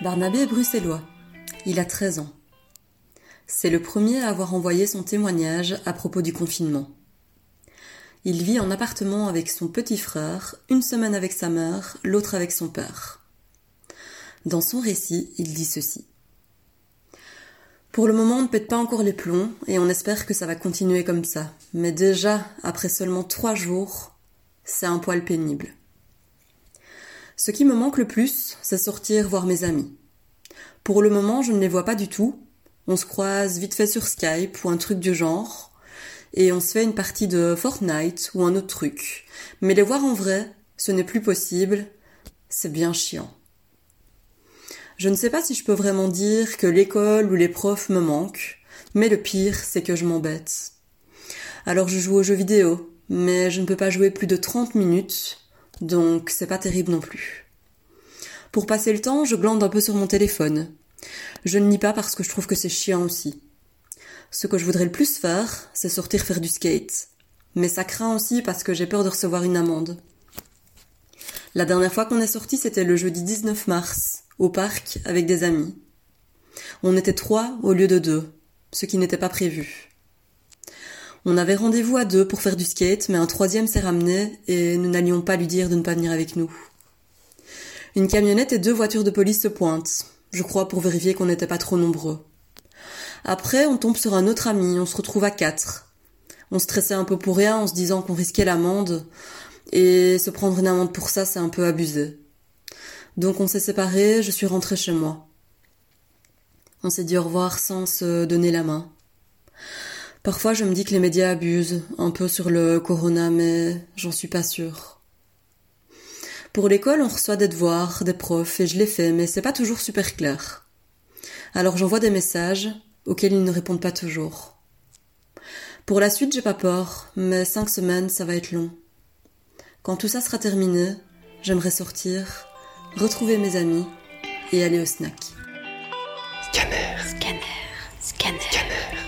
Barnabé est bruxellois. Il a 13 ans. C'est le premier à avoir envoyé son témoignage à propos du confinement. Il vit en appartement avec son petit frère, une semaine avec sa mère, l'autre avec son père. Dans son récit, il dit ceci. Pour le moment, on ne pète pas encore les plombs et on espère que ça va continuer comme ça. Mais déjà, après seulement trois jours, c'est un poil pénible. Ce qui me manque le plus, c'est sortir voir mes amis. Pour le moment, je ne les vois pas du tout. On se croise vite fait sur Skype ou un truc du genre. Et on se fait une partie de Fortnite ou un autre truc. Mais les voir en vrai, ce n'est plus possible. C'est bien chiant. Je ne sais pas si je peux vraiment dire que l'école ou les profs me manquent, mais le pire, c'est que je m'embête. Alors je joue aux jeux vidéo, mais je ne peux pas jouer plus de 30 minutes, donc c'est pas terrible non plus. Pour passer le temps, je glande un peu sur mon téléphone. Je ne nie pas parce que je trouve que c'est chiant aussi. Ce que je voudrais le plus faire, c'est sortir faire du skate. Mais ça craint aussi parce que j'ai peur de recevoir une amende. La dernière fois qu'on est sorti, c'était le jeudi 19 mars au parc avec des amis. On était trois au lieu de deux, ce qui n'était pas prévu. On avait rendez-vous à deux pour faire du skate, mais un troisième s'est ramené et nous n'allions pas lui dire de ne pas venir avec nous. Une camionnette et deux voitures de police se pointent, je crois pour vérifier qu'on n'était pas trop nombreux. Après, on tombe sur un autre ami, on se retrouve à quatre. On stressait un peu pour rien en se disant qu'on risquait l'amende, et se prendre une amende pour ça, c'est un peu abusé. Donc on s'est séparés, je suis rentrée chez moi. On s'est dit au revoir sans se donner la main. Parfois, je me dis que les médias abusent un peu sur le corona, mais j'en suis pas sûre. Pour l'école, on reçoit des devoirs, des profs, et je les fais, mais c'est pas toujours super clair. Alors j'envoie des messages auxquels ils ne répondent pas toujours. Pour la suite, j'ai pas peur, mais cinq semaines, ça va être long. Quand tout ça sera terminé, j'aimerais sortir, retrouver mes amis et aller au snack. Scanner. Scanner. Scanner.